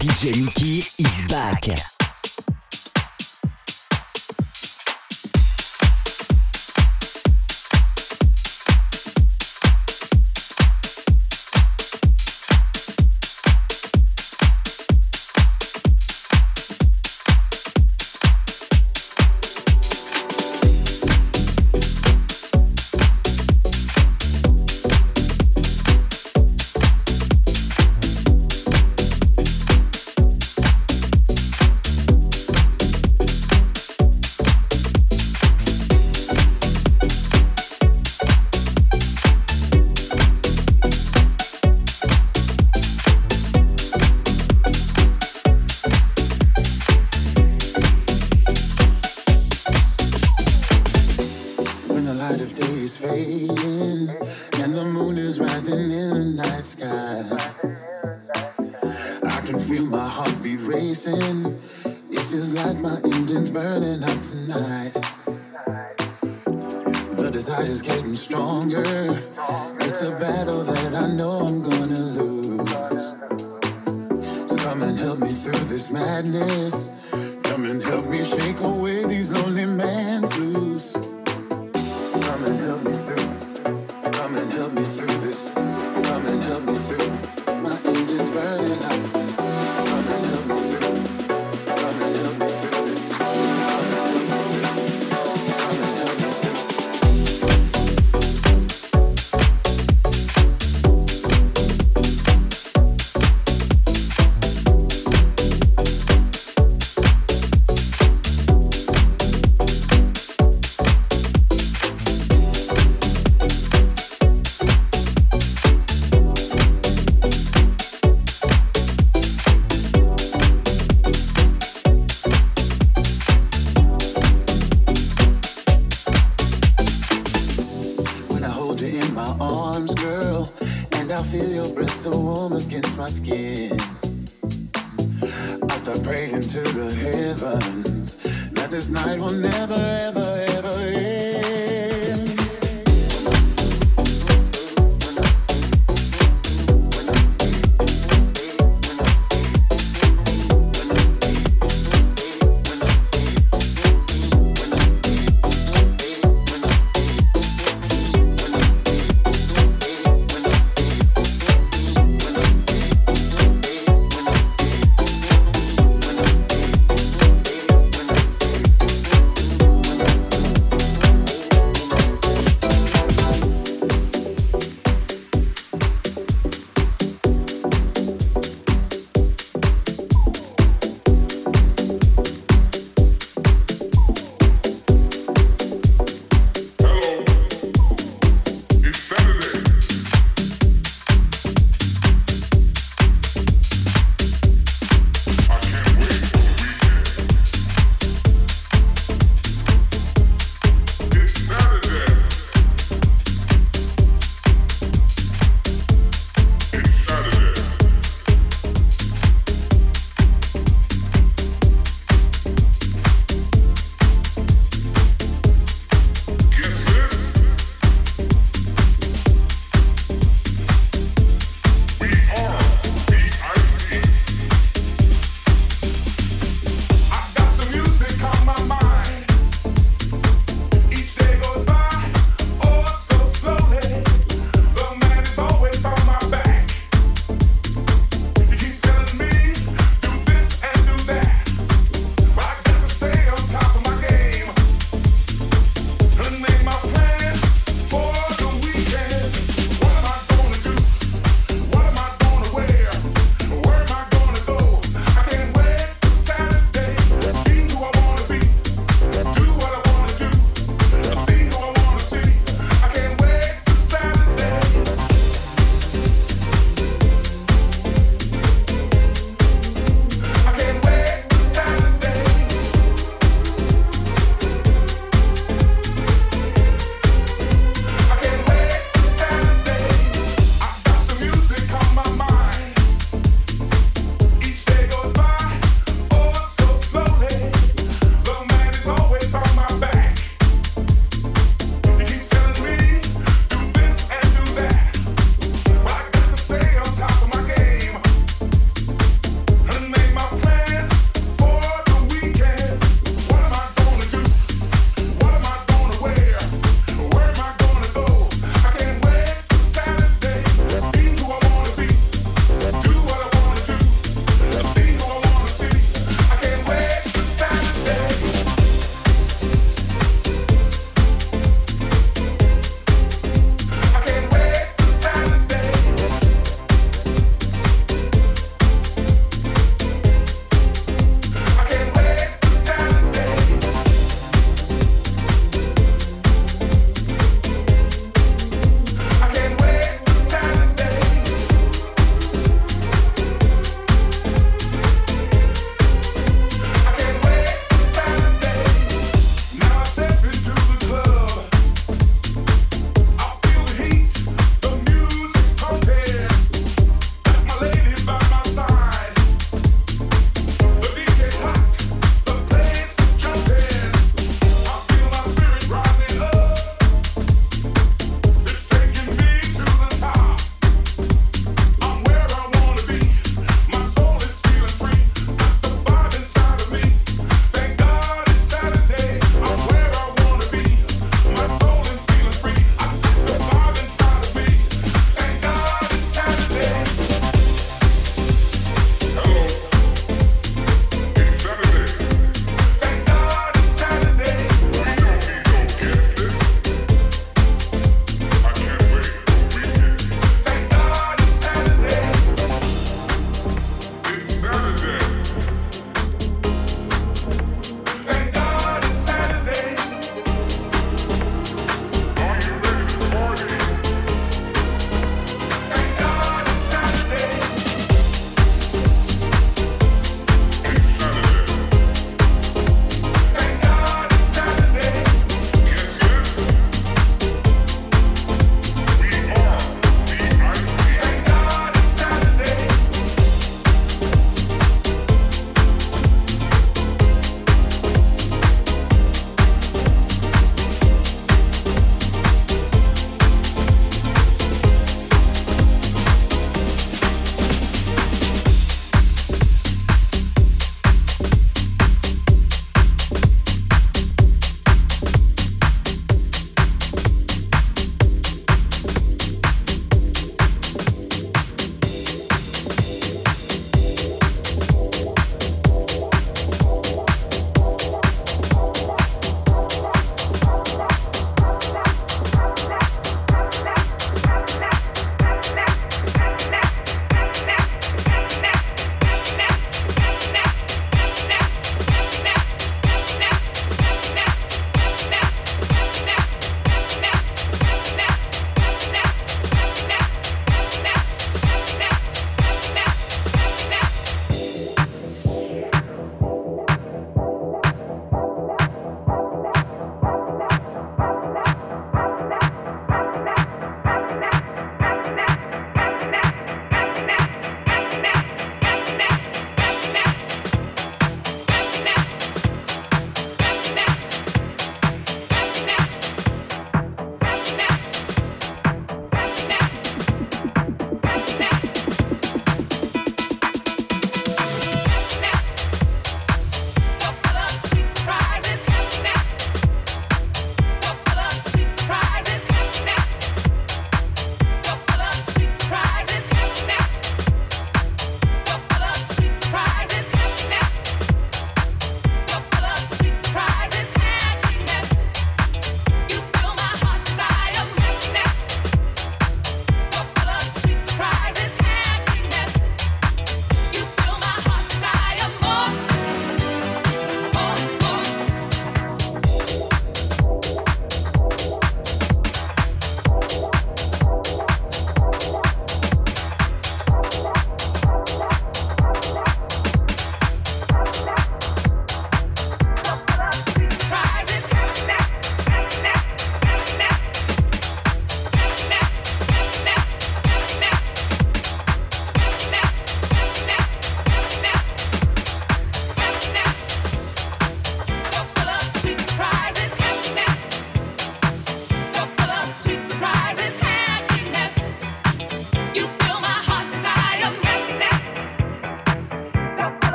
DJ Mickey is back.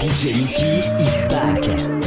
DJ Mickey is back.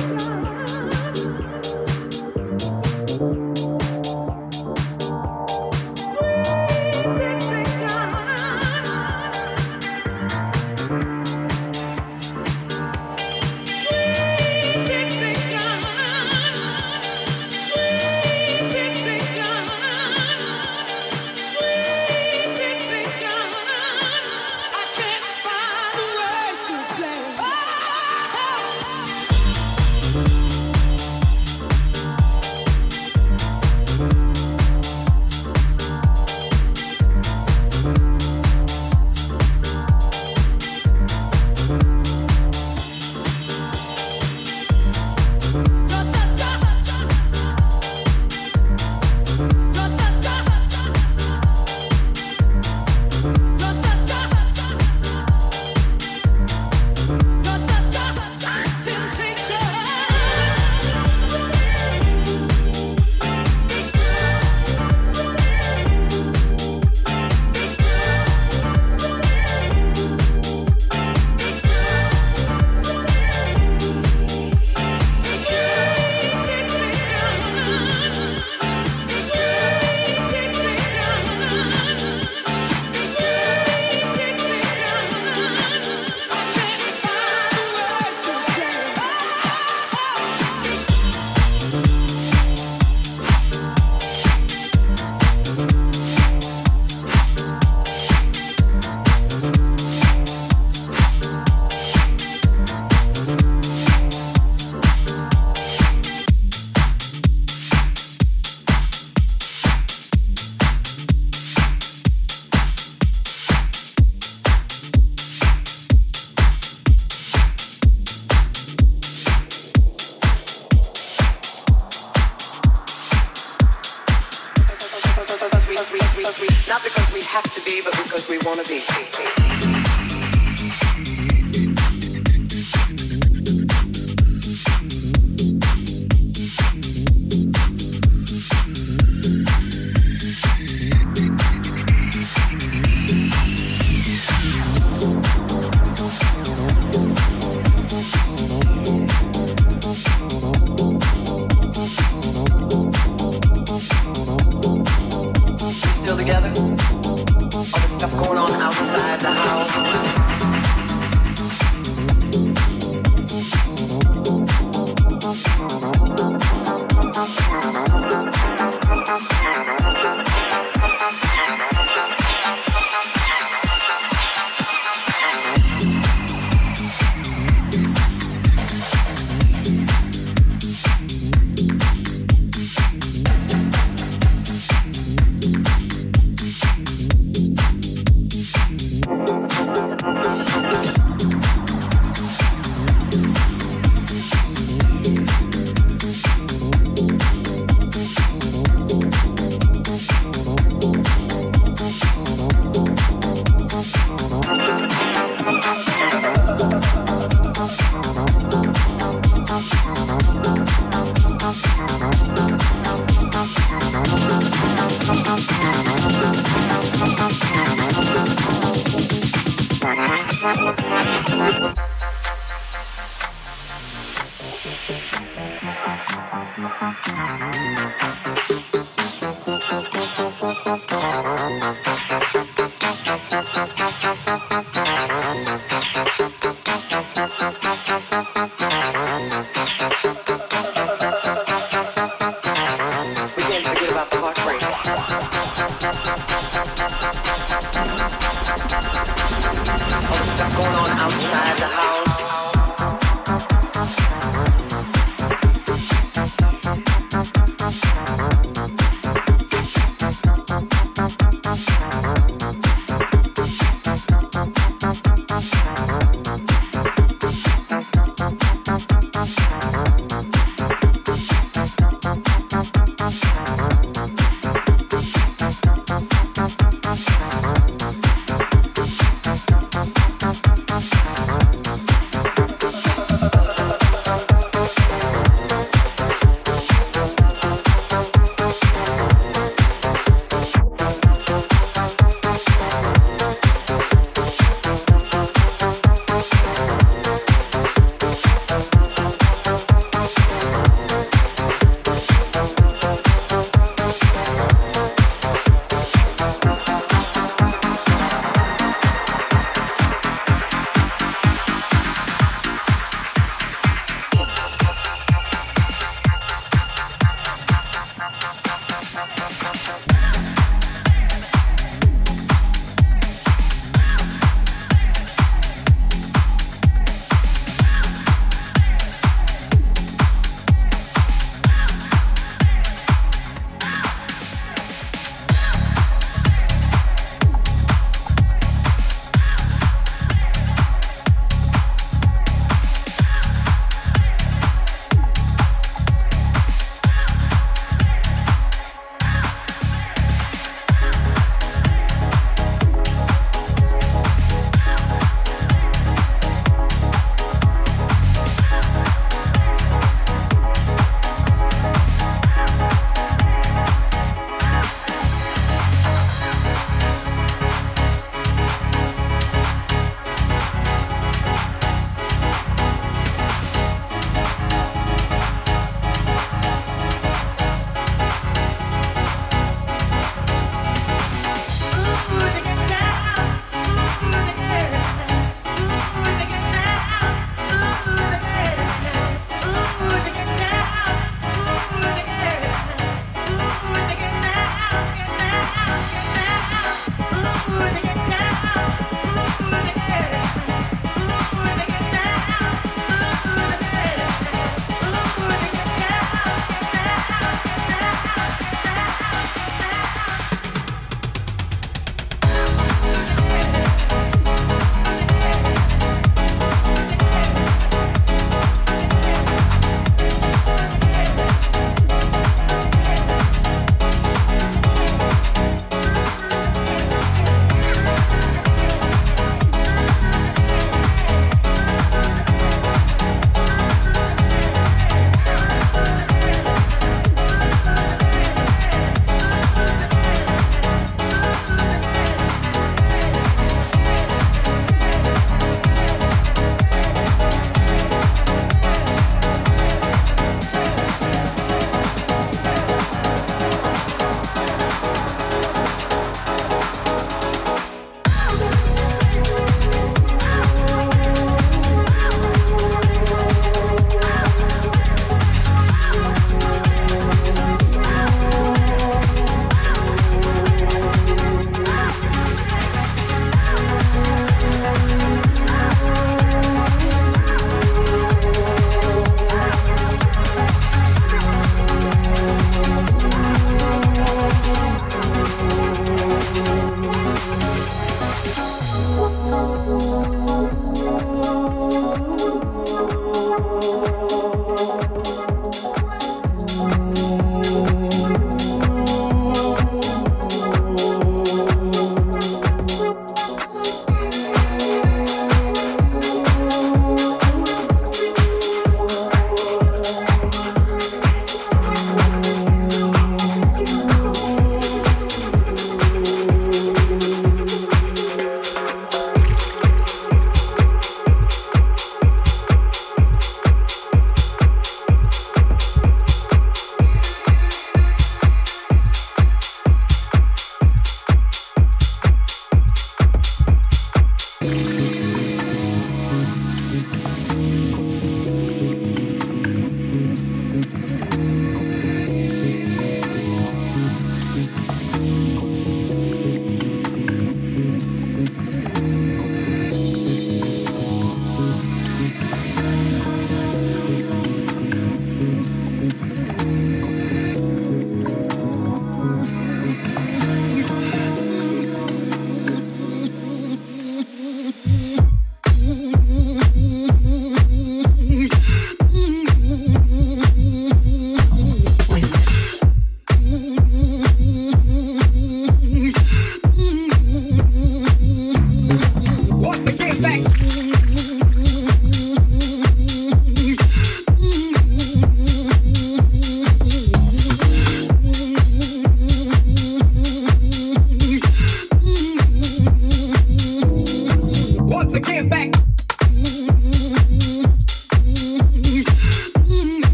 Uh-huh.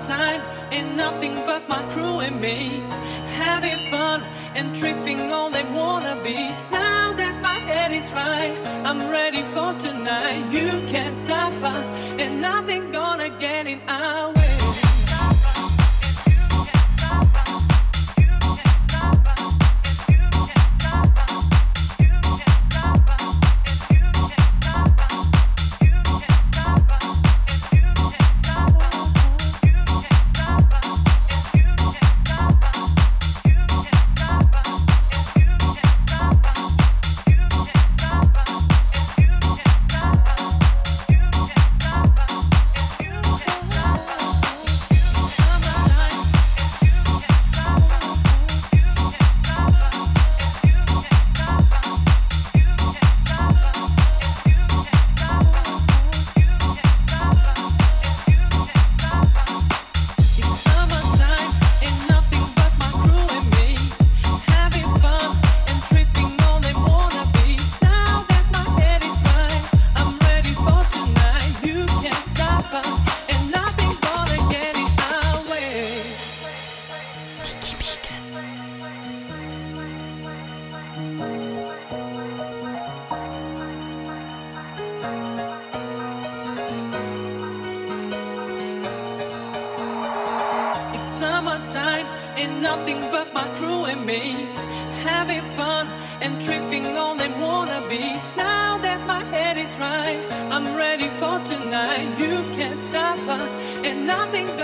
Summertime and nothing but my crew and me having fun and tripping all they wanna be. Now that my head is right, I'm ready for tonight. You can't stop us, and nothing's gonna get in our way. And tripping wanna be. Now that my head is right, I'm ready for tonight. You can't stop us, and nothing's